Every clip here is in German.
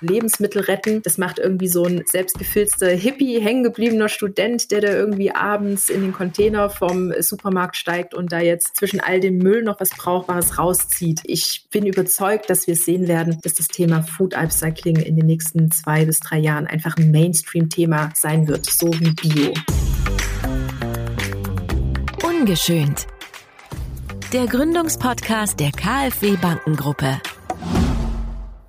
Lebensmittel retten. Das macht irgendwie so ein selbstgefilzter Hippie, hängengebliebener Student, der da irgendwie abends in den Container vom Supermarkt steigt und da jetzt zwischen all dem Müll noch was Brauchbares rauszieht. Ich bin überzeugt, dass wir sehen werden, dass das Thema Food Upcycling in den nächsten zwei bis drei Jahren einfach ein Mainstream-Thema sein wird, so wie Bio. Ungeschönt. Der Gründungspodcast der KfW Bankengruppe.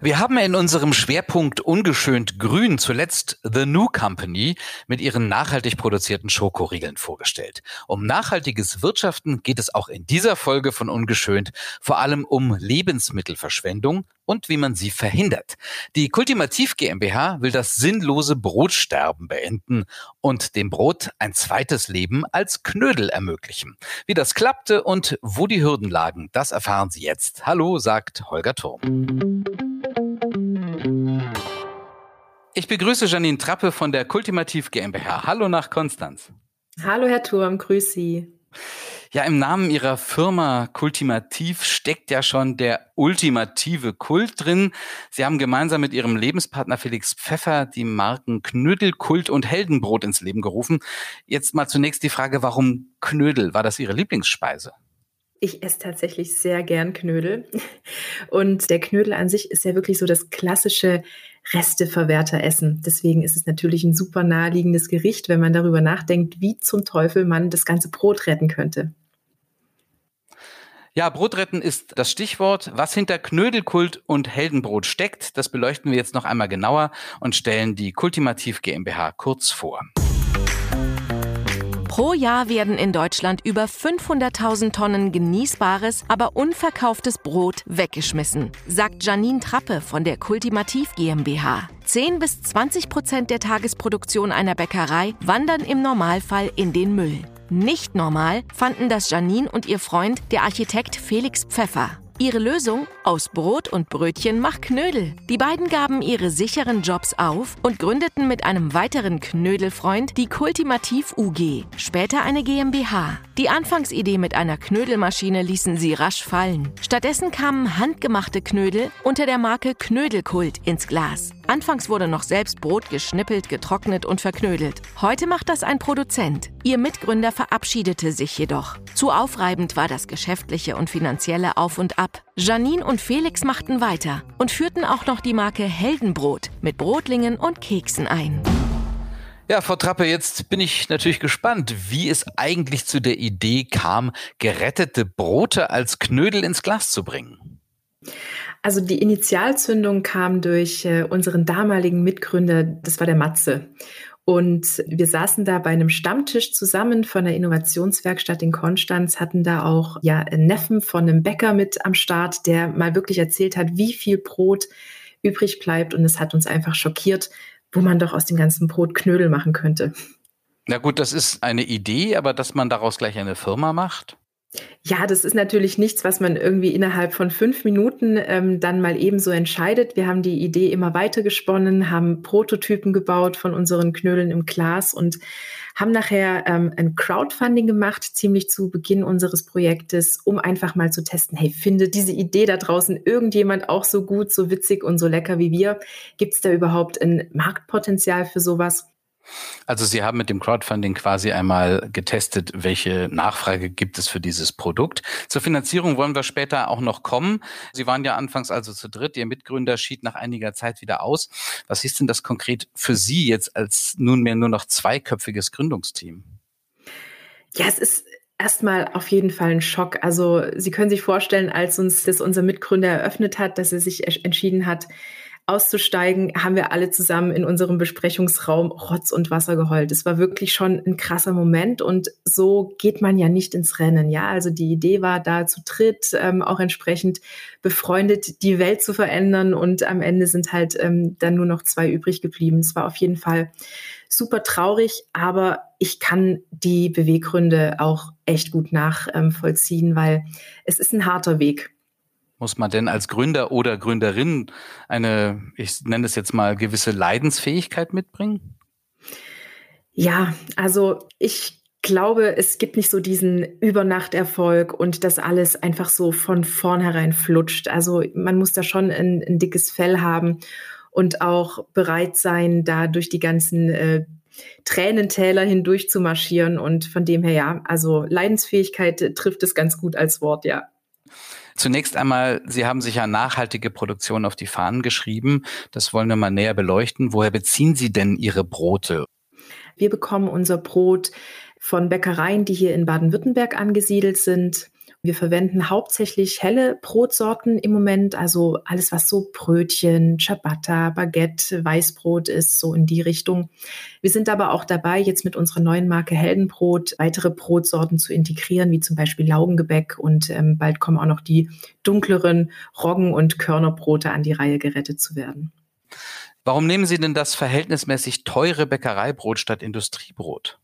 Wir haben in unserem Schwerpunkt Ungeschönt Grün zuletzt The New Company mit ihren nachhaltig produzierten Schokoriegeln vorgestellt. Um nachhaltiges Wirtschaften geht es auch in dieser Folge von Ungeschönt vor allem um Lebensmittelverschwendung und wie man sie verhindert. Die Kultimativ GmbH will das sinnlose Brotsterben beenden und dem Brot ein zweites Leben als Knödel ermöglichen. Wie das klappte und wo die Hürden lagen, das erfahren Sie jetzt. Hallo, sagt Holger Turm. Ich begrüße Janine Trappe von der Kultimativ GmbH. Hallo nach Konstanz. Hallo Herr Turm, grüß Sie. Ja, im Namen Ihrer Firma Kultimativ steckt ja schon der ultimative Kult drin. Sie haben gemeinsam mit Ihrem Lebenspartner Felix Pfeffer die Marken Knödel, Kult und Heldenbrot ins Leben gerufen. Jetzt mal zunächst die Frage, warum Knödel? War das Ihre Lieblingsspeise? Ich esse tatsächlich sehr gern Knödel. Und der Knödel an sich ist ja wirklich so das klassische Resteverwerter essen. Deswegen ist es natürlich ein super naheliegendes Gericht, wenn man darüber nachdenkt, wie zum Teufel man das ganze Brot retten könnte. Ja, Brotretten ist das Stichwort. Was hinter Knödelkult und Heldenbrot steckt, das beleuchten wir jetzt noch einmal genauer und stellen die Kultimativ GmbH kurz vor. Pro Jahr werden in Deutschland über 500.000 Tonnen genießbares, aber unverkauftes Brot weggeschmissen, sagt Janine Trappe von der Kultimativ GmbH. 10 bis 20 Prozent der Tagesproduktion einer Bäckerei wandern im Normalfall in den Müll. Nicht normal fanden das Janine und ihr Freund, der Architekt Felix Pfeffer. Ihre Lösung? Aus Brot und Brötchen mach Knödel. Die beiden gaben ihre sicheren Jobs auf und gründeten mit einem weiteren Knödelfreund die Kultimativ UG, später eine GmbH. Die Anfangsidee mit einer Knödelmaschine ließen sie rasch fallen. Stattdessen kamen handgemachte Knödel unter der Marke Knödelkult ins Glas. Anfangs wurde noch selbst Brot geschnippelt, getrocknet und verknödelt. Heute macht das ein Produzent. Ihr Mitgründer verabschiedete sich jedoch. Zu aufreibend war das geschäftliche und finanzielle Auf und Ab. Janine und Felix machten weiter und führten auch noch die Marke Heldenbrot mit Brotlingen und Keksen ein. Ja, Frau Trappe, jetzt bin ich natürlich gespannt, wie es eigentlich zu der Idee kam, gerettete Brote als Knödel ins Glas zu bringen. Also die Initialzündung kam durch äh, unseren damaligen Mitgründer, das war der Matze. Und wir saßen da bei einem Stammtisch zusammen von der Innovationswerkstatt in Konstanz, hatten da auch ja einen Neffen von einem Bäcker mit am Start, der mal wirklich erzählt hat, wie viel Brot übrig bleibt. Und es hat uns einfach schockiert, wo man doch aus dem ganzen Brot Knödel machen könnte. Na gut, das ist eine Idee, aber dass man daraus gleich eine Firma macht? Ja, das ist natürlich nichts, was man irgendwie innerhalb von fünf Minuten ähm, dann mal eben so entscheidet. Wir haben die Idee immer weiter gesponnen, haben Prototypen gebaut von unseren Knödeln im Glas und haben nachher ähm, ein Crowdfunding gemacht, ziemlich zu Beginn unseres Projektes, um einfach mal zu testen, hey, findet diese Idee da draußen irgendjemand auch so gut, so witzig und so lecker wie wir? Gibt es da überhaupt ein Marktpotenzial für sowas? Also Sie haben mit dem Crowdfunding quasi einmal getestet, welche Nachfrage gibt es für dieses Produkt. Zur Finanzierung wollen wir später auch noch kommen. Sie waren ja anfangs also zu dritt. Ihr Mitgründer schied nach einiger Zeit wieder aus. Was ist denn das konkret für Sie jetzt als nunmehr nur noch zweiköpfiges Gründungsteam? Ja, es ist erstmal auf jeden Fall ein Schock. Also Sie können sich vorstellen, als uns das unser Mitgründer eröffnet hat, dass er sich entschieden hat, auszusteigen, haben wir alle zusammen in unserem Besprechungsraum Rotz und Wasser geheult. Es war wirklich schon ein krasser Moment und so geht man ja nicht ins Rennen. Ja, also die Idee war da zu dritt, ähm, auch entsprechend befreundet, die Welt zu verändern und am Ende sind halt ähm, dann nur noch zwei übrig geblieben. Es war auf jeden Fall super traurig, aber ich kann die Beweggründe auch echt gut nachvollziehen, weil es ist ein harter Weg. Muss man denn als Gründer oder Gründerin eine, ich nenne es jetzt mal, gewisse Leidensfähigkeit mitbringen? Ja, also ich glaube, es gibt nicht so diesen Übernachterfolg und das alles einfach so von vornherein flutscht. Also man muss da schon ein, ein dickes Fell haben und auch bereit sein, da durch die ganzen äh, Tränentäler hindurch zu marschieren. Und von dem her, ja, also Leidensfähigkeit trifft es ganz gut als Wort, ja. Zunächst einmal, Sie haben sich ja nachhaltige Produktion auf die Fahnen geschrieben. Das wollen wir mal näher beleuchten. Woher beziehen Sie denn Ihre Brote? Wir bekommen unser Brot von Bäckereien, die hier in Baden-Württemberg angesiedelt sind. Wir verwenden hauptsächlich helle Brotsorten im Moment, also alles, was so Brötchen, Ciabatta, Baguette, Weißbrot ist, so in die Richtung. Wir sind aber auch dabei, jetzt mit unserer neuen Marke Heldenbrot weitere Brotsorten zu integrieren, wie zum Beispiel Laugengebäck und ähm, bald kommen auch noch die dunkleren Roggen- und Körnerbrote an die Reihe gerettet zu werden. Warum nehmen Sie denn das verhältnismäßig teure Bäckereibrot statt Industriebrot?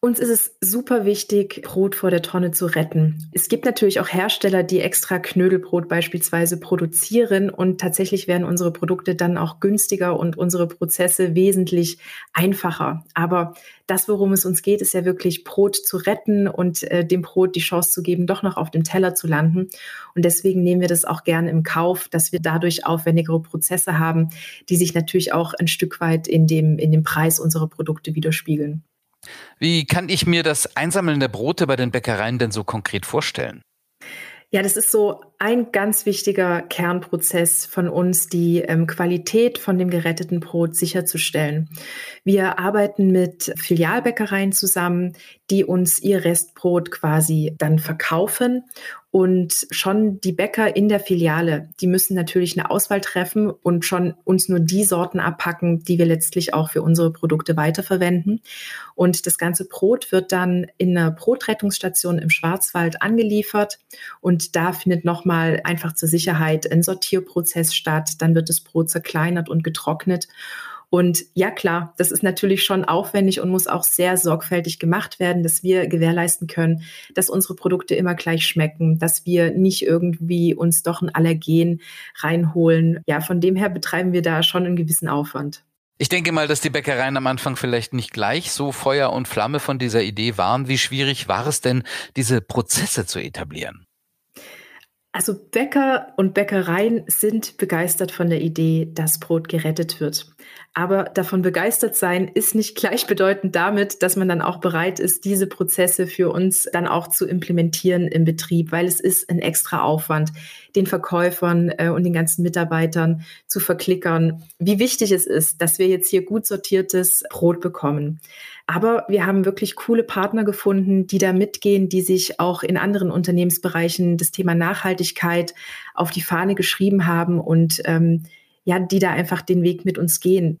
Uns ist es super wichtig, Brot vor der Tonne zu retten. Es gibt natürlich auch Hersteller, die extra Knödelbrot beispielsweise produzieren und tatsächlich werden unsere Produkte dann auch günstiger und unsere Prozesse wesentlich einfacher. Aber das, worum es uns geht, ist ja wirklich Brot zu retten und äh, dem Brot die Chance zu geben, doch noch auf dem Teller zu landen. Und deswegen nehmen wir das auch gerne im Kauf, dass wir dadurch aufwendigere Prozesse haben, die sich natürlich auch ein Stück weit in dem, in dem Preis unserer Produkte widerspiegeln. Wie kann ich mir das Einsammeln der Brote bei den Bäckereien denn so konkret vorstellen? Ja, das ist so ein ganz wichtiger Kernprozess von uns, die ähm, Qualität von dem geretteten Brot sicherzustellen. Wir arbeiten mit Filialbäckereien zusammen, die uns ihr Restbrot quasi dann verkaufen und schon die Bäcker in der Filiale, die müssen natürlich eine Auswahl treffen und schon uns nur die Sorten abpacken, die wir letztlich auch für unsere Produkte weiterverwenden. Und das ganze Brot wird dann in einer Brotrettungsstation im Schwarzwald angeliefert. Und da findet nochmal einfach zur Sicherheit ein Sortierprozess statt. Dann wird das Brot zerkleinert und getrocknet. Und ja, klar, das ist natürlich schon aufwendig und muss auch sehr sorgfältig gemacht werden, dass wir gewährleisten können, dass unsere Produkte immer gleich schmecken, dass wir nicht irgendwie uns doch ein Allergen reinholen. Ja, von dem her betreiben wir da schon einen gewissen Aufwand. Ich denke mal, dass die Bäckereien am Anfang vielleicht nicht gleich so Feuer und Flamme von dieser Idee waren. Wie schwierig war es denn, diese Prozesse zu etablieren? Also Bäcker und Bäckereien sind begeistert von der Idee, dass Brot gerettet wird. Aber davon begeistert sein ist nicht gleichbedeutend damit, dass man dann auch bereit ist, diese Prozesse für uns dann auch zu implementieren im Betrieb, weil es ist ein extra Aufwand, den Verkäufern äh, und den ganzen Mitarbeitern zu verklickern, wie wichtig es ist, dass wir jetzt hier gut sortiertes Brot bekommen. Aber wir haben wirklich coole Partner gefunden, die da mitgehen, die sich auch in anderen Unternehmensbereichen das Thema Nachhaltigkeit auf die Fahne geschrieben haben und ähm, ja, die da einfach den Weg mit uns gehen.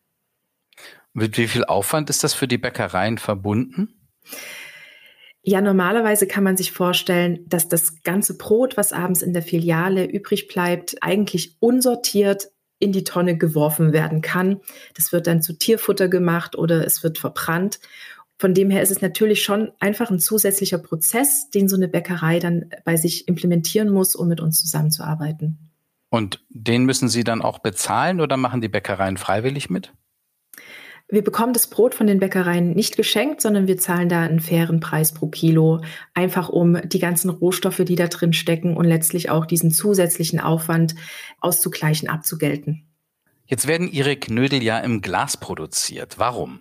Mit wie viel Aufwand ist das für die Bäckereien verbunden? Ja, normalerweise kann man sich vorstellen, dass das ganze Brot, was abends in der Filiale übrig bleibt, eigentlich unsortiert in die Tonne geworfen werden kann. Das wird dann zu Tierfutter gemacht oder es wird verbrannt. Von dem her ist es natürlich schon einfach ein zusätzlicher Prozess, den so eine Bäckerei dann bei sich implementieren muss, um mit uns zusammenzuarbeiten. Und den müssen Sie dann auch bezahlen oder machen die Bäckereien freiwillig mit? Wir bekommen das Brot von den Bäckereien nicht geschenkt, sondern wir zahlen da einen fairen Preis pro Kilo, einfach um die ganzen Rohstoffe, die da drin stecken und letztlich auch diesen zusätzlichen Aufwand auszugleichen, abzugelten. Jetzt werden Ihre Knödel ja im Glas produziert. Warum?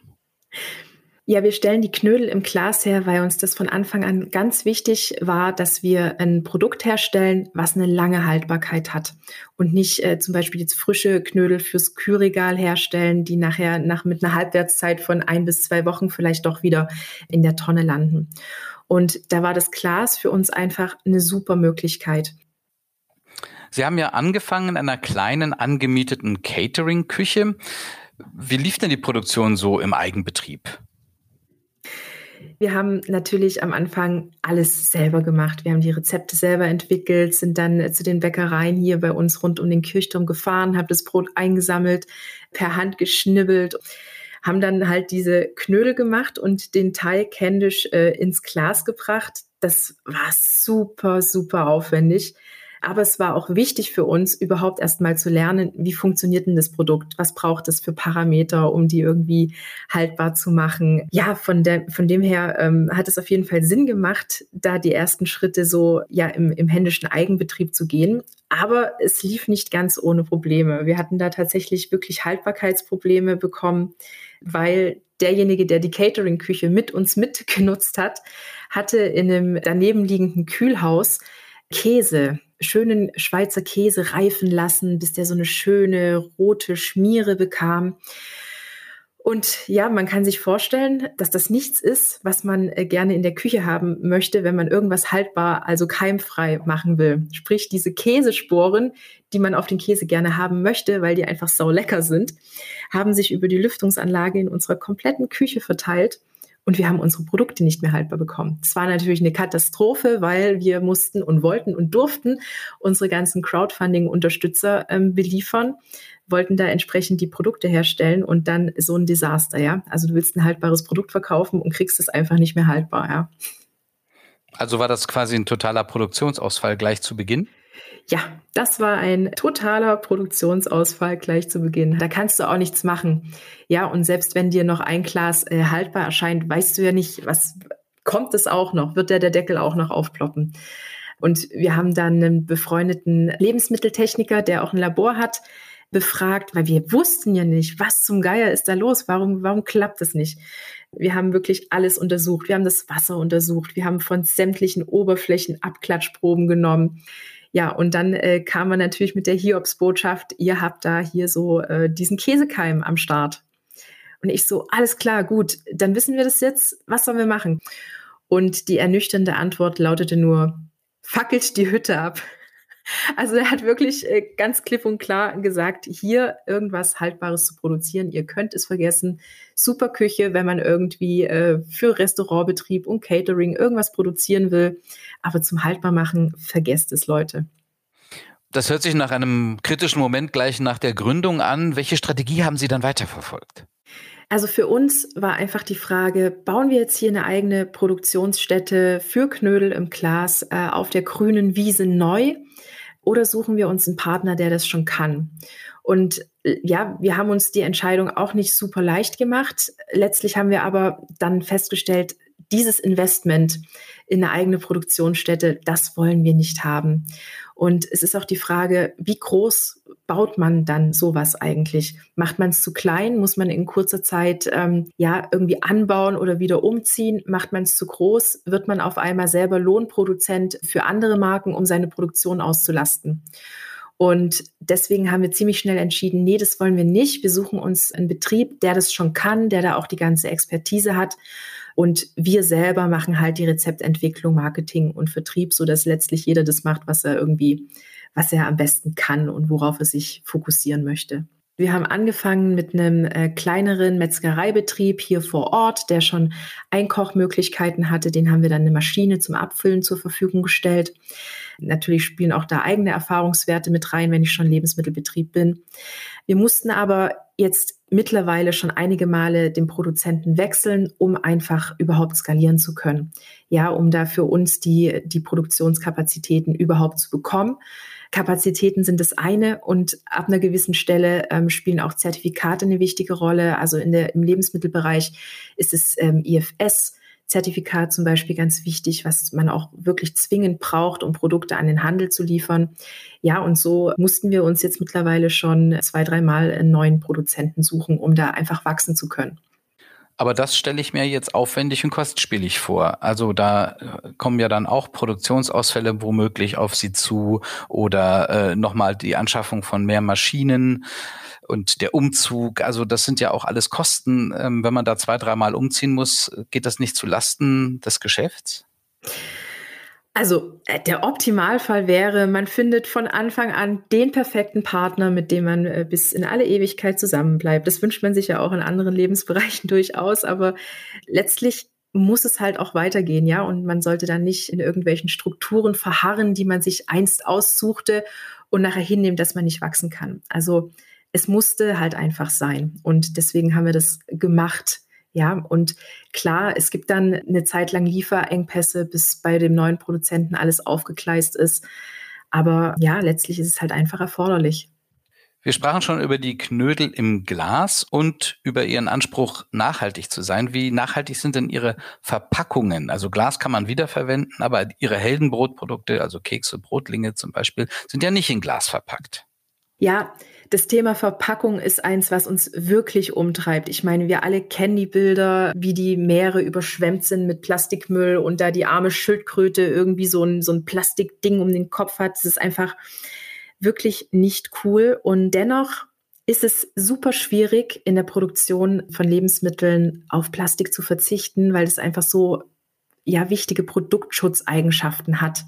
Ja, wir stellen die Knödel im Glas her, weil uns das von Anfang an ganz wichtig war, dass wir ein Produkt herstellen, was eine lange Haltbarkeit hat und nicht äh, zum Beispiel jetzt frische Knödel fürs Kühlregal herstellen, die nachher nach mit einer Halbwertszeit von ein bis zwei Wochen vielleicht doch wieder in der Tonne landen. Und da war das Glas für uns einfach eine super Möglichkeit. Sie haben ja angefangen in einer kleinen angemieteten Catering-Küche. Wie lief denn die Produktion so im Eigenbetrieb? Wir haben natürlich am Anfang alles selber gemacht. Wir haben die Rezepte selber entwickelt, sind dann zu den Bäckereien hier bei uns rund um den Kirchturm gefahren, haben das Brot eingesammelt, per Hand geschnibbelt, haben dann halt diese Knödel gemacht und den Teig händisch äh, ins Glas gebracht. Das war super, super aufwendig. Aber es war auch wichtig für uns, überhaupt erst mal zu lernen, wie funktioniert denn das Produkt? Was braucht es für Parameter, um die irgendwie haltbar zu machen? Ja, von, der, von dem her ähm, hat es auf jeden Fall Sinn gemacht, da die ersten Schritte so ja im, im händischen Eigenbetrieb zu gehen. Aber es lief nicht ganz ohne Probleme. Wir hatten da tatsächlich wirklich Haltbarkeitsprobleme bekommen, weil derjenige, der die Catering-Küche mit uns mitgenutzt hat, hatte in einem daneben liegenden Kühlhaus Käse, schönen Schweizer Käse reifen lassen, bis der so eine schöne rote Schmiere bekam. Und ja, man kann sich vorstellen, dass das nichts ist, was man äh, gerne in der Küche haben möchte, wenn man irgendwas haltbar, also keimfrei machen will. Sprich, diese Käsesporen, die man auf den Käse gerne haben möchte, weil die einfach sau lecker sind, haben sich über die Lüftungsanlage in unserer kompletten Küche verteilt und wir haben unsere Produkte nicht mehr haltbar bekommen. Es war natürlich eine Katastrophe, weil wir mussten und wollten und durften unsere ganzen Crowdfunding-Unterstützer ähm, beliefern, wollten da entsprechend die Produkte herstellen und dann so ein Desaster, ja. Also du willst ein haltbares Produkt verkaufen und kriegst es einfach nicht mehr haltbar, ja. Also war das quasi ein totaler Produktionsausfall gleich zu Beginn? Ja, das war ein totaler Produktionsausfall gleich zu Beginn. Da kannst du auch nichts machen. Ja, und selbst wenn dir noch ein Glas äh, haltbar erscheint, weißt du ja nicht, was kommt es auch noch? Wird der, der Deckel auch noch aufploppen? Und wir haben dann einen befreundeten Lebensmitteltechniker, der auch ein Labor hat, befragt, weil wir wussten ja nicht, was zum Geier ist da los? Warum, warum klappt es nicht? Wir haben wirklich alles untersucht. Wir haben das Wasser untersucht. Wir haben von sämtlichen Oberflächen Abklatschproben genommen. Ja, und dann äh, kam man natürlich mit der Hiobs-Botschaft, ihr habt da hier so äh, diesen Käsekeim am Start. Und ich so, alles klar, gut, dann wissen wir das jetzt, was sollen wir machen? Und die ernüchternde Antwort lautete nur, fackelt die Hütte ab. Also er hat wirklich äh, ganz klipp und klar gesagt, hier irgendwas Haltbares zu produzieren. Ihr könnt es vergessen. Super Küche, wenn man irgendwie äh, für Restaurantbetrieb und Catering irgendwas produzieren will. Aber zum Haltbarmachen vergesst es, Leute. Das hört sich nach einem kritischen Moment gleich nach der Gründung an. Welche Strategie haben Sie dann weiterverfolgt? Also für uns war einfach die Frage, bauen wir jetzt hier eine eigene Produktionsstätte für Knödel im Glas äh, auf der grünen Wiese neu oder suchen wir uns einen Partner, der das schon kann? Und äh, ja, wir haben uns die Entscheidung auch nicht super leicht gemacht. Letztlich haben wir aber dann festgestellt, dieses Investment in eine eigene Produktionsstätte, das wollen wir nicht haben. Und es ist auch die Frage, wie groß baut man dann sowas eigentlich? Macht man es zu klein? Muss man in kurzer Zeit ähm, ja irgendwie anbauen oder wieder umziehen? Macht man es zu groß? Wird man auf einmal selber Lohnproduzent für andere Marken, um seine Produktion auszulasten? Und deswegen haben wir ziemlich schnell entschieden, nee, das wollen wir nicht. Wir suchen uns einen Betrieb, der das schon kann, der da auch die ganze Expertise hat und wir selber machen halt die Rezeptentwicklung, Marketing und Vertrieb, so dass letztlich jeder das macht, was er irgendwie, was er am besten kann und worauf er sich fokussieren möchte. Wir haben angefangen mit einem äh, kleineren Metzgereibetrieb hier vor Ort, der schon Einkochmöglichkeiten hatte. Den haben wir dann eine Maschine zum Abfüllen zur Verfügung gestellt. Natürlich spielen auch da eigene Erfahrungswerte mit rein, wenn ich schon Lebensmittelbetrieb bin. Wir mussten aber jetzt mittlerweile schon einige Male den Produzenten wechseln, um einfach überhaupt skalieren zu können. Ja, um da für uns die, die Produktionskapazitäten überhaupt zu bekommen. Kapazitäten sind das eine und ab einer gewissen Stelle ähm, spielen auch Zertifikate eine wichtige Rolle. Also in der, im Lebensmittelbereich ist es ähm, IFS, Zertifikat zum Beispiel ganz wichtig, was man auch wirklich zwingend braucht, um Produkte an den Handel zu liefern. Ja, und so mussten wir uns jetzt mittlerweile schon zwei, dreimal einen neuen Produzenten suchen, um da einfach wachsen zu können. Aber das stelle ich mir jetzt aufwendig und kostspielig vor. Also da äh, kommen ja dann auch Produktionsausfälle womöglich auf Sie zu oder äh, nochmal die Anschaffung von mehr Maschinen und der Umzug, also das sind ja auch alles Kosten. Ähm, wenn man da zwei, dreimal umziehen muss, geht das nicht zu Lasten des Geschäfts? Also äh, der Optimalfall wäre, man findet von Anfang an den perfekten Partner, mit dem man äh, bis in alle Ewigkeit zusammenbleibt. Das wünscht man sich ja auch in anderen Lebensbereichen durchaus, aber letztlich muss es halt auch weitergehen, ja, und man sollte dann nicht in irgendwelchen Strukturen verharren, die man sich einst aussuchte und nachher hinnehmen, dass man nicht wachsen kann. Also es musste halt einfach sein. Und deswegen haben wir das gemacht. Ja, und klar, es gibt dann eine Zeit lang Lieferengpässe, bis bei dem neuen Produzenten alles aufgekleist ist. Aber ja, letztlich ist es halt einfach erforderlich. Wir sprachen schon über die Knödel im Glas und über Ihren Anspruch, nachhaltig zu sein. Wie nachhaltig sind denn Ihre Verpackungen? Also Glas kann man wiederverwenden, aber Ihre Heldenbrotprodukte, also Kekse, Brotlinge zum Beispiel, sind ja nicht in Glas verpackt. Ja, das Thema Verpackung ist eins, was uns wirklich umtreibt. Ich meine, wir alle kennen die Bilder, wie die Meere überschwemmt sind mit Plastikmüll und da die arme Schildkröte irgendwie so ein, so ein Plastikding um den Kopf hat. Das ist einfach, wirklich nicht cool. Und dennoch ist es super schwierig, in der Produktion von Lebensmitteln auf Plastik zu verzichten, weil es einfach so ja wichtige Produktschutzeigenschaften hat.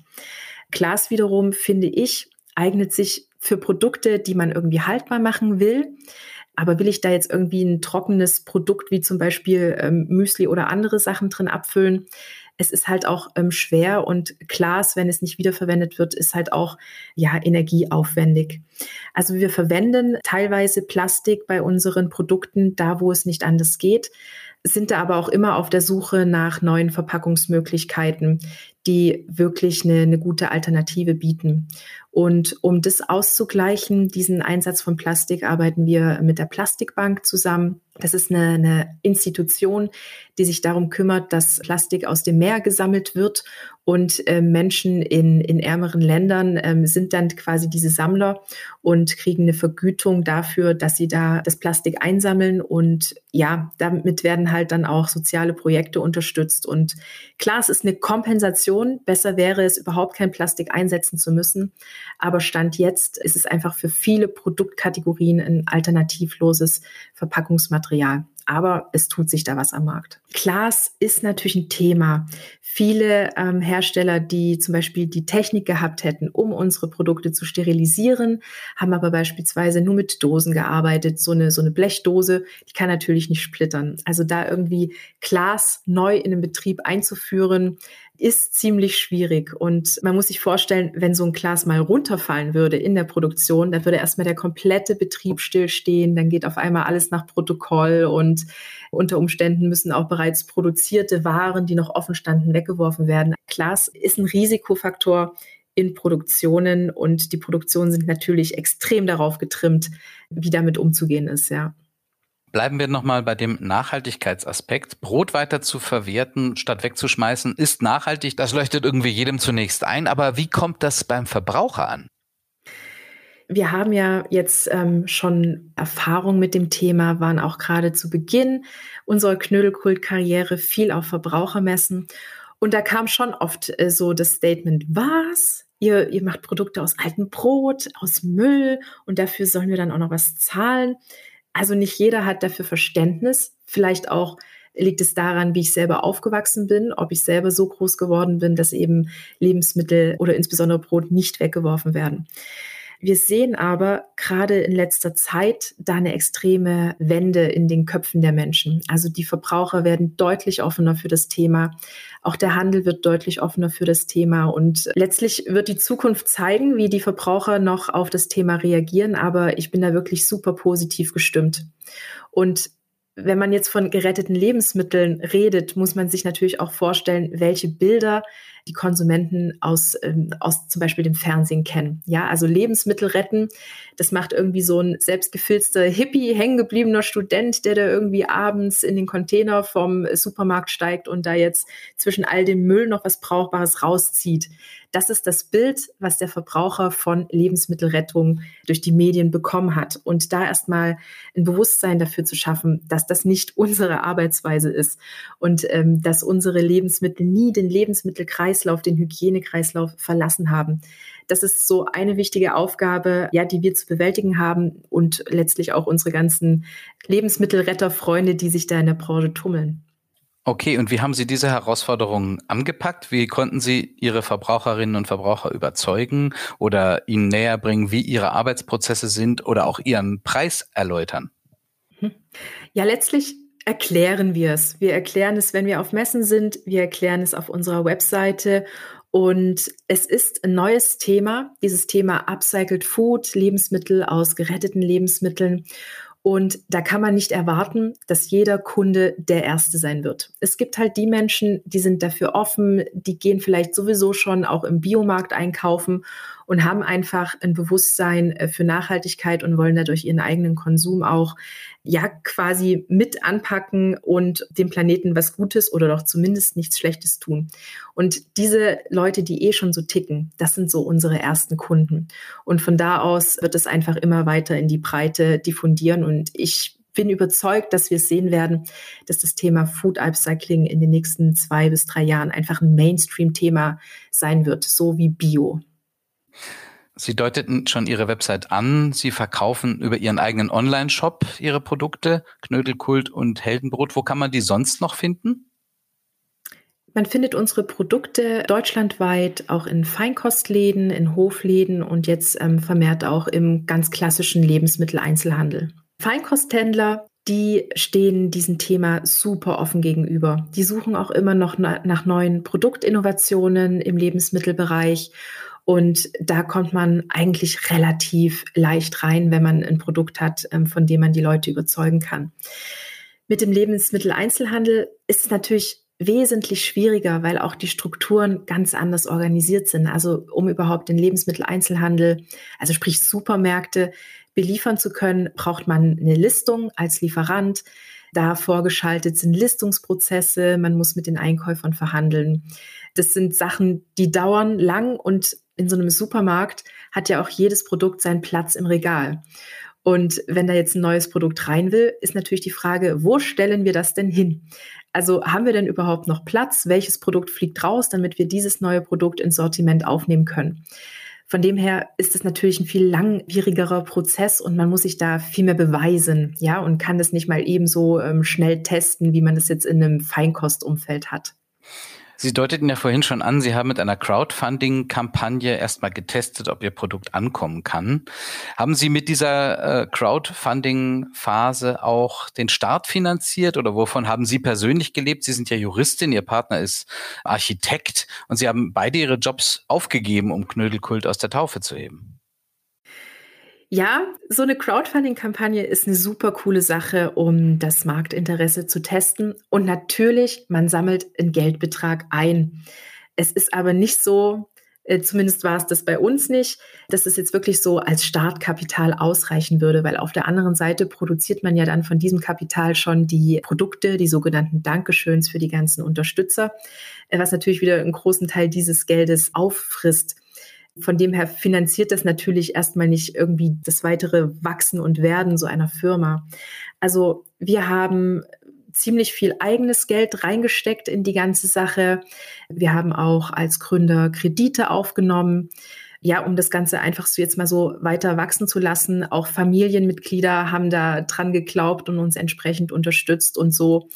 Glas wiederum, finde ich, eignet sich für Produkte, die man irgendwie haltbar machen will. Aber will ich da jetzt irgendwie ein trockenes Produkt wie zum Beispiel ähm, Müsli oder andere Sachen drin abfüllen, es ist halt auch ähm, schwer und Glas, wenn es nicht wiederverwendet wird, ist halt auch ja energieaufwendig. Also wir verwenden teilweise Plastik bei unseren Produkten da, wo es nicht anders geht, sind da aber auch immer auf der Suche nach neuen Verpackungsmöglichkeiten, die wirklich eine, eine gute Alternative bieten. Und um das auszugleichen, diesen Einsatz von Plastik, arbeiten wir mit der Plastikbank zusammen. Das ist eine, eine Institution, die sich darum kümmert, dass Plastik aus dem Meer gesammelt wird und äh, Menschen in, in ärmeren Ländern ähm, sind dann quasi diese Sammler und kriegen eine Vergütung dafür, dass sie da das Plastik einsammeln. Und ja, damit werden halt dann auch soziale Projekte unterstützt. Und klar, es ist eine Kompensation. Besser wäre es, überhaupt kein Plastik einsetzen zu müssen. Aber Stand jetzt ist es einfach für viele Produktkategorien ein alternativloses Verpackungsmaterial aber es tut sich da was am Markt. Glas ist natürlich ein Thema. Viele ähm, Hersteller, die zum Beispiel die Technik gehabt hätten, um unsere Produkte zu sterilisieren, haben aber beispielsweise nur mit Dosen gearbeitet. So eine, so eine Blechdose, die kann natürlich nicht splittern. Also da irgendwie Glas neu in den Betrieb einzuführen, ist ziemlich schwierig. Und man muss sich vorstellen, wenn so ein Glas mal runterfallen würde in der Produktion, dann würde erstmal der komplette Betrieb stillstehen. Dann geht auf einmal alles nach Protokoll und unter Umständen müssen auch bereits produzierte Waren, die noch offen standen, weggeworfen werden. Glas ist ein Risikofaktor in Produktionen und die Produktionen sind natürlich extrem darauf getrimmt, wie damit umzugehen ist, ja. Bleiben wir nochmal bei dem Nachhaltigkeitsaspekt. Brot weiter zu verwerten, statt wegzuschmeißen, ist nachhaltig. Das leuchtet irgendwie jedem zunächst ein. Aber wie kommt das beim Verbraucher an? Wir haben ja jetzt ähm, schon Erfahrung mit dem Thema, waren auch gerade zu Beginn unserer Knödelkult-Karriere viel auf Verbrauchermessen. Und da kam schon oft äh, so das Statement, was? Ihr, ihr macht Produkte aus altem Brot, aus Müll und dafür sollen wir dann auch noch was zahlen. Also nicht jeder hat dafür Verständnis. Vielleicht auch liegt es daran, wie ich selber aufgewachsen bin, ob ich selber so groß geworden bin, dass eben Lebensmittel oder insbesondere Brot nicht weggeworfen werden. Wir sehen aber gerade in letzter Zeit da eine extreme Wende in den Köpfen der Menschen. Also die Verbraucher werden deutlich offener für das Thema. Auch der Handel wird deutlich offener für das Thema. Und letztlich wird die Zukunft zeigen, wie die Verbraucher noch auf das Thema reagieren. Aber ich bin da wirklich super positiv gestimmt. Und wenn man jetzt von geretteten Lebensmitteln redet, muss man sich natürlich auch vorstellen, welche Bilder die Konsumenten aus, ähm, aus zum Beispiel dem Fernsehen kennen. Ja, also Lebensmittel retten, das macht irgendwie so ein selbstgefilzter Hippie, hängengebliebener Student, der da irgendwie abends in den Container vom Supermarkt steigt und da jetzt zwischen all dem Müll noch was Brauchbares rauszieht. Das ist das Bild, was der Verbraucher von Lebensmittelrettung durch die Medien bekommen hat. Und da erstmal ein Bewusstsein dafür zu schaffen, dass das nicht unsere Arbeitsweise ist und ähm, dass unsere Lebensmittel nie den Lebensmittelkreislauf, den Hygienekreislauf verlassen haben. Das ist so eine wichtige Aufgabe, ja, die wir zu bewältigen haben und letztlich auch unsere ganzen Lebensmittelretterfreunde, die sich da in der Branche tummeln. Okay, und wie haben Sie diese Herausforderungen angepackt? Wie konnten Sie Ihre Verbraucherinnen und Verbraucher überzeugen oder ihnen näher bringen, wie Ihre Arbeitsprozesse sind oder auch Ihren Preis erläutern? Mhm. Ja, letztlich erklären wir es. Wir erklären es, wenn wir auf Messen sind. Wir erklären es auf unserer Webseite. Und es ist ein neues Thema, dieses Thema Upcycled Food, Lebensmittel aus geretteten Lebensmitteln. Und da kann man nicht erwarten, dass jeder Kunde der Erste sein wird. Es gibt halt die Menschen, die sind dafür offen, die gehen vielleicht sowieso schon auch im Biomarkt einkaufen und haben einfach ein Bewusstsein äh, für Nachhaltigkeit und wollen dadurch ihren eigenen Konsum auch ja quasi mit anpacken und dem Planeten was Gutes oder doch zumindest nichts Schlechtes tun. Und diese Leute, die eh schon so ticken, das sind so unsere ersten Kunden. Und von da aus wird es einfach immer weiter in die Breite diffundieren. Und ich bin überzeugt, dass wir es sehen werden, dass das Thema Food Upcycling in den nächsten zwei bis drei Jahren einfach ein Mainstream-Thema sein wird, so wie Bio. Sie deuteten schon Ihre Website an. Sie verkaufen über Ihren eigenen Online-Shop Ihre Produkte, Knödelkult und Heldenbrot. Wo kann man die sonst noch finden? Man findet unsere Produkte deutschlandweit auch in Feinkostläden, in Hofläden und jetzt ähm, vermehrt auch im ganz klassischen Lebensmitteleinzelhandel. Feinkosthändler, die stehen diesem Thema super offen gegenüber. Die suchen auch immer noch nach neuen Produktinnovationen im Lebensmittelbereich. Und da kommt man eigentlich relativ leicht rein, wenn man ein Produkt hat, ähm, von dem man die Leute überzeugen kann. Mit dem Lebensmitteleinzelhandel ist es natürlich wesentlich schwieriger, weil auch die Strukturen ganz anders organisiert sind. Also um überhaupt den Lebensmitteleinzelhandel, also sprich Supermärkte, beliefern zu können, braucht man eine Listung als Lieferant. Da vorgeschaltet sind Listungsprozesse, man muss mit den Einkäufern verhandeln. Das sind Sachen, die dauern lang und in so einem Supermarkt hat ja auch jedes Produkt seinen Platz im Regal. Und wenn da jetzt ein neues Produkt rein will, ist natürlich die Frage, wo stellen wir das denn hin? Also haben wir denn überhaupt noch Platz? Welches Produkt fliegt raus, damit wir dieses neue Produkt ins Sortiment aufnehmen können? Von dem her ist es natürlich ein viel langwierigerer Prozess und man muss sich da viel mehr beweisen, ja, und kann das nicht mal ebenso ähm, schnell testen, wie man das jetzt in einem Feinkostumfeld hat. Sie deuteten ja vorhin schon an, Sie haben mit einer Crowdfunding-Kampagne erstmal getestet, ob Ihr Produkt ankommen kann. Haben Sie mit dieser äh, Crowdfunding-Phase auch den Start finanziert oder wovon haben Sie persönlich gelebt? Sie sind ja Juristin, Ihr Partner ist Architekt und Sie haben beide Ihre Jobs aufgegeben, um Knödelkult aus der Taufe zu heben. Ja, so eine Crowdfunding-Kampagne ist eine super coole Sache, um das Marktinteresse zu testen. Und natürlich, man sammelt einen Geldbetrag ein. Es ist aber nicht so, äh, zumindest war es das bei uns nicht, dass es jetzt wirklich so als Startkapital ausreichen würde, weil auf der anderen Seite produziert man ja dann von diesem Kapital schon die Produkte, die sogenannten Dankeschöns für die ganzen Unterstützer, äh, was natürlich wieder einen großen Teil dieses Geldes auffrisst. Von dem her finanziert das natürlich erstmal nicht irgendwie das weitere Wachsen und Werden so einer Firma. Also wir haben ziemlich viel eigenes Geld reingesteckt in die ganze Sache. Wir haben auch als Gründer Kredite aufgenommen. Ja, um das Ganze einfach so jetzt mal so weiter wachsen zu lassen. Auch Familienmitglieder haben da dran geglaubt und uns entsprechend unterstützt. Und so,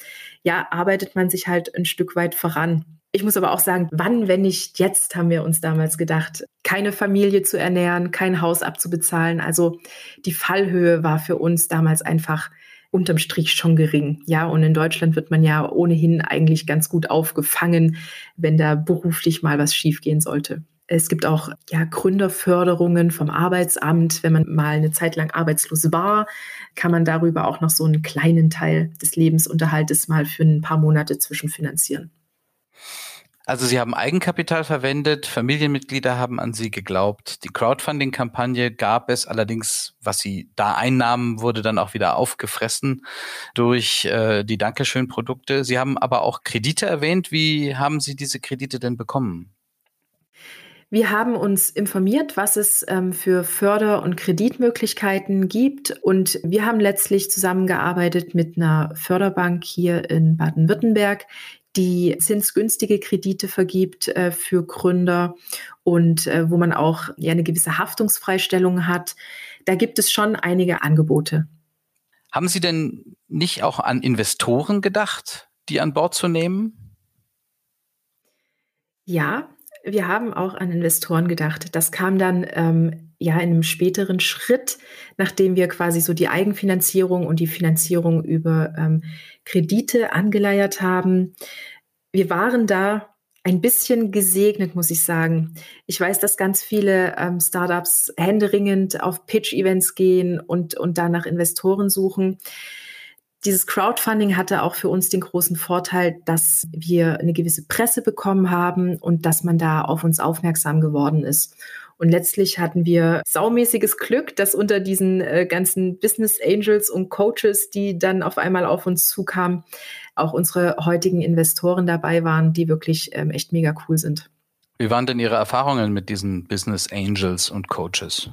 ja, arbeitet man sich halt ein Stück weit voran. Ich muss aber auch sagen, wann, wenn nicht jetzt, haben wir uns damals gedacht, keine Familie zu ernähren, kein Haus abzubezahlen. Also die Fallhöhe war für uns damals einfach unterm Strich schon gering. Ja, und in Deutschland wird man ja ohnehin eigentlich ganz gut aufgefangen, wenn da beruflich mal was schiefgehen sollte. Es gibt auch ja, Gründerförderungen vom Arbeitsamt. Wenn man mal eine Zeit lang arbeitslos war, kann man darüber auch noch so einen kleinen Teil des Lebensunterhaltes mal für ein paar Monate zwischenfinanzieren. Also Sie haben Eigenkapital verwendet, Familienmitglieder haben an Sie geglaubt. Die Crowdfunding-Kampagne gab es allerdings, was Sie da einnahmen, wurde dann auch wieder aufgefressen durch äh, die Dankeschön-Produkte. Sie haben aber auch Kredite erwähnt. Wie haben Sie diese Kredite denn bekommen? Wir haben uns informiert, was es ähm, für Förder- und Kreditmöglichkeiten gibt. Und wir haben letztlich zusammengearbeitet mit einer Förderbank hier in Baden-Württemberg, die zinsgünstige Kredite vergibt äh, für Gründer und äh, wo man auch ja, eine gewisse Haftungsfreistellung hat. Da gibt es schon einige Angebote. Haben Sie denn nicht auch an Investoren gedacht, die an Bord zu nehmen? Ja, wir haben auch an Investoren gedacht. Das kam dann ähm, ja in einem späteren Schritt, nachdem wir quasi so die Eigenfinanzierung und die Finanzierung über ähm, Kredite angeleiert haben. Wir waren da ein bisschen gesegnet, muss ich sagen. Ich weiß, dass ganz viele ähm, Startups händeringend auf Pitch-Events gehen und, und danach Investoren suchen. Dieses Crowdfunding hatte auch für uns den großen Vorteil, dass wir eine gewisse Presse bekommen haben und dass man da auf uns aufmerksam geworden ist. Und letztlich hatten wir saumäßiges Glück, dass unter diesen äh, ganzen Business Angels und Coaches, die dann auf einmal auf uns zukamen, auch unsere heutigen Investoren dabei waren, die wirklich ähm, echt mega cool sind. Wie waren denn Ihre Erfahrungen mit diesen Business Angels und Coaches?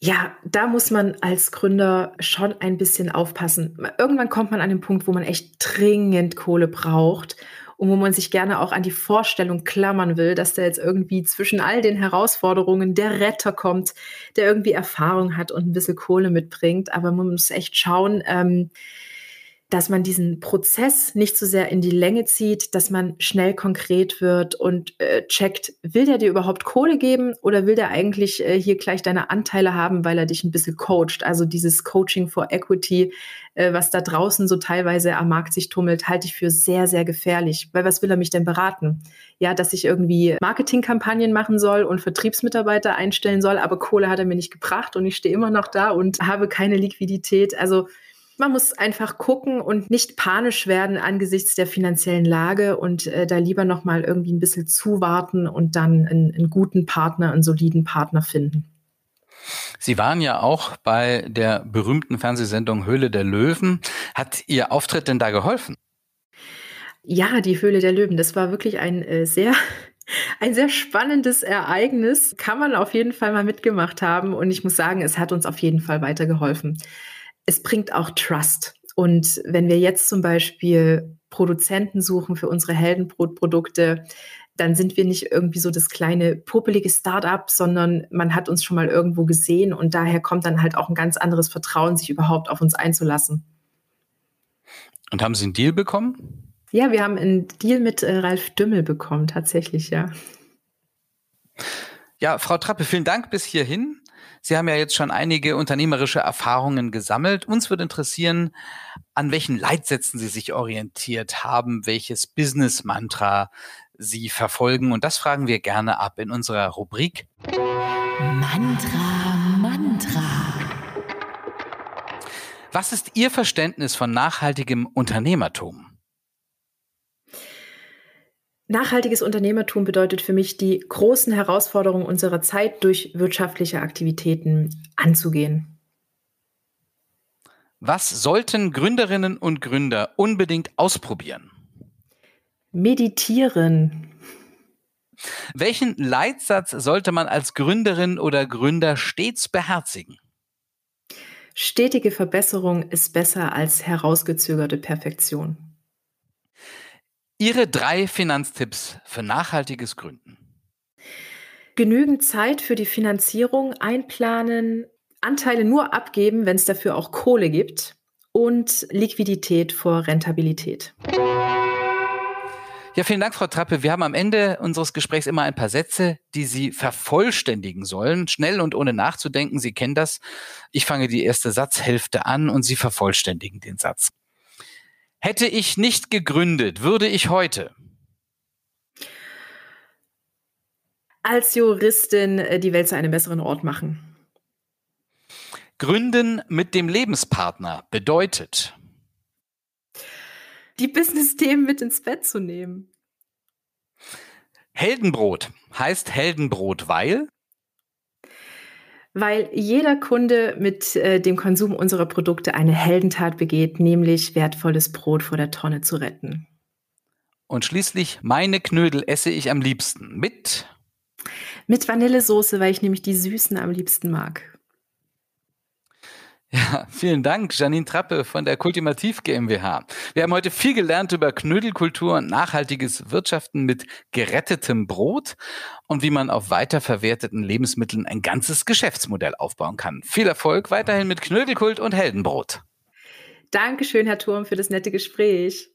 Ja, da muss man als Gründer schon ein bisschen aufpassen. Irgendwann kommt man an den Punkt, wo man echt dringend Kohle braucht und wo man sich gerne auch an die Vorstellung klammern will, dass da jetzt irgendwie zwischen all den Herausforderungen der Retter kommt, der irgendwie Erfahrung hat und ein bisschen Kohle mitbringt. Aber man muss echt schauen, ähm, dass man diesen Prozess nicht so sehr in die Länge zieht, dass man schnell konkret wird und äh, checkt, will der dir überhaupt Kohle geben oder will der eigentlich äh, hier gleich deine Anteile haben, weil er dich ein bisschen coacht? Also dieses Coaching for Equity, äh, was da draußen so teilweise am Markt sich tummelt, halte ich für sehr, sehr gefährlich. Weil was will er mich denn beraten? Ja, dass ich irgendwie Marketingkampagnen machen soll und Vertriebsmitarbeiter einstellen soll, aber Kohle hat er mir nicht gebracht und ich stehe immer noch da und habe keine Liquidität. Also man muss einfach gucken und nicht panisch werden angesichts der finanziellen Lage und äh, da lieber noch mal irgendwie ein bisschen zuwarten und dann einen, einen guten Partner, einen soliden Partner finden. Sie waren ja auch bei der berühmten Fernsehsendung Höhle der Löwen. Hat Ihr Auftritt denn da geholfen? Ja, die Höhle der Löwen, das war wirklich ein äh, sehr ein sehr spannendes Ereignis. Kann man auf jeden Fall mal mitgemacht haben und ich muss sagen, es hat uns auf jeden Fall weitergeholfen es bringt auch Trust. Und wenn wir jetzt zum Beispiel Produzenten suchen für unsere Heldenbrotprodukte, dann sind wir nicht irgendwie so das kleine popelige Startup, sondern man hat uns schon mal irgendwo gesehen und daher kommt dann halt auch ein ganz anderes Vertrauen, sich überhaupt auf uns einzulassen. Und haben Sie einen Deal bekommen? Ja, wir haben einen Deal mit äh, Ralf Dümmel bekommen, tatsächlich, ja. Ja, Frau Trappe, vielen Dank bis hierhin. Sie haben ja jetzt schon einige unternehmerische Erfahrungen gesammelt. Uns würde interessieren, an welchen Leitsätzen Sie sich orientiert haben, welches Business-Mantra Sie verfolgen. Und das fragen wir gerne ab in unserer Rubrik Mantra, Mantra. Was ist Ihr Verständnis von nachhaltigem Unternehmertum? Nachhaltiges Unternehmertum bedeutet für mich, die großen Herausforderungen unserer Zeit durch wirtschaftliche Aktivitäten anzugehen. Was sollten Gründerinnen und Gründer unbedingt ausprobieren? Meditieren. Welchen Leitsatz sollte man als Gründerin oder Gründer stets beherzigen? Stetige Verbesserung ist besser als herausgezögerte Perfektion. Ihre drei Finanztipps für nachhaltiges Gründen. Genügend Zeit für die Finanzierung einplanen, Anteile nur abgeben, wenn es dafür auch Kohle gibt und Liquidität vor Rentabilität. Ja, vielen Dank, Frau Trappe. Wir haben am Ende unseres Gesprächs immer ein paar Sätze, die Sie vervollständigen sollen, schnell und ohne nachzudenken. Sie kennen das. Ich fange die erste Satzhälfte an und Sie vervollständigen den Satz. Hätte ich nicht gegründet, würde ich heute als Juristin äh, die Welt zu einem besseren Ort machen. Gründen mit dem Lebenspartner bedeutet die Business-Themen mit ins Bett zu nehmen. Heldenbrot heißt Heldenbrot, weil weil jeder Kunde mit äh, dem Konsum unserer Produkte eine Heldentat begeht, nämlich wertvolles Brot vor der Tonne zu retten. Und schließlich, meine Knödel esse ich am liebsten mit? Mit Vanillesoße, weil ich nämlich die Süßen am liebsten mag. Ja, vielen Dank, Janine Trappe von der Kultimativ GmbH. Wir haben heute viel gelernt über Knödelkultur und nachhaltiges Wirtschaften mit gerettetem Brot und wie man auf weiterverwerteten Lebensmitteln ein ganzes Geschäftsmodell aufbauen kann. Viel Erfolg weiterhin mit Knödelkult und Heldenbrot. Dankeschön, Herr Turm, für das nette Gespräch.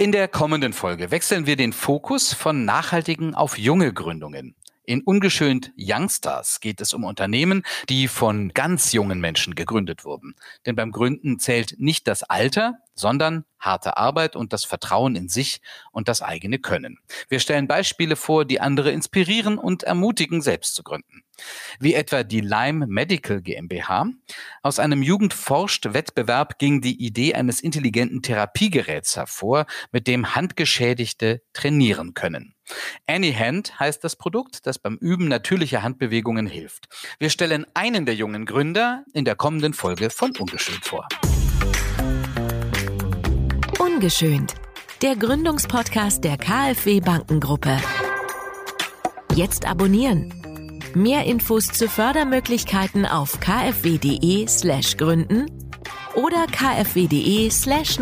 In der kommenden Folge wechseln wir den Fokus von nachhaltigen auf junge Gründungen. In Ungeschönt Youngstars geht es um Unternehmen, die von ganz jungen Menschen gegründet wurden. Denn beim Gründen zählt nicht das Alter, sondern harte Arbeit und das Vertrauen in sich und das eigene Können. Wir stellen Beispiele vor, die andere inspirieren und ermutigen, selbst zu gründen. Wie etwa die Lime Medical GmbH. Aus einem Jugendforscht-Wettbewerb ging die Idee eines intelligenten Therapiegeräts hervor, mit dem Handgeschädigte trainieren können. AnyHand heißt das Produkt, das beim Üben natürlicher Handbewegungen hilft. Wir stellen einen der jungen Gründer in der kommenden Folge von Ungeschönt vor. Ungeschönt, der Gründungspodcast der KfW Bankengruppe. Jetzt abonnieren. Mehr Infos zu Fördermöglichkeiten auf kfw.de/gründen oder kfw.de/nachfolge. slash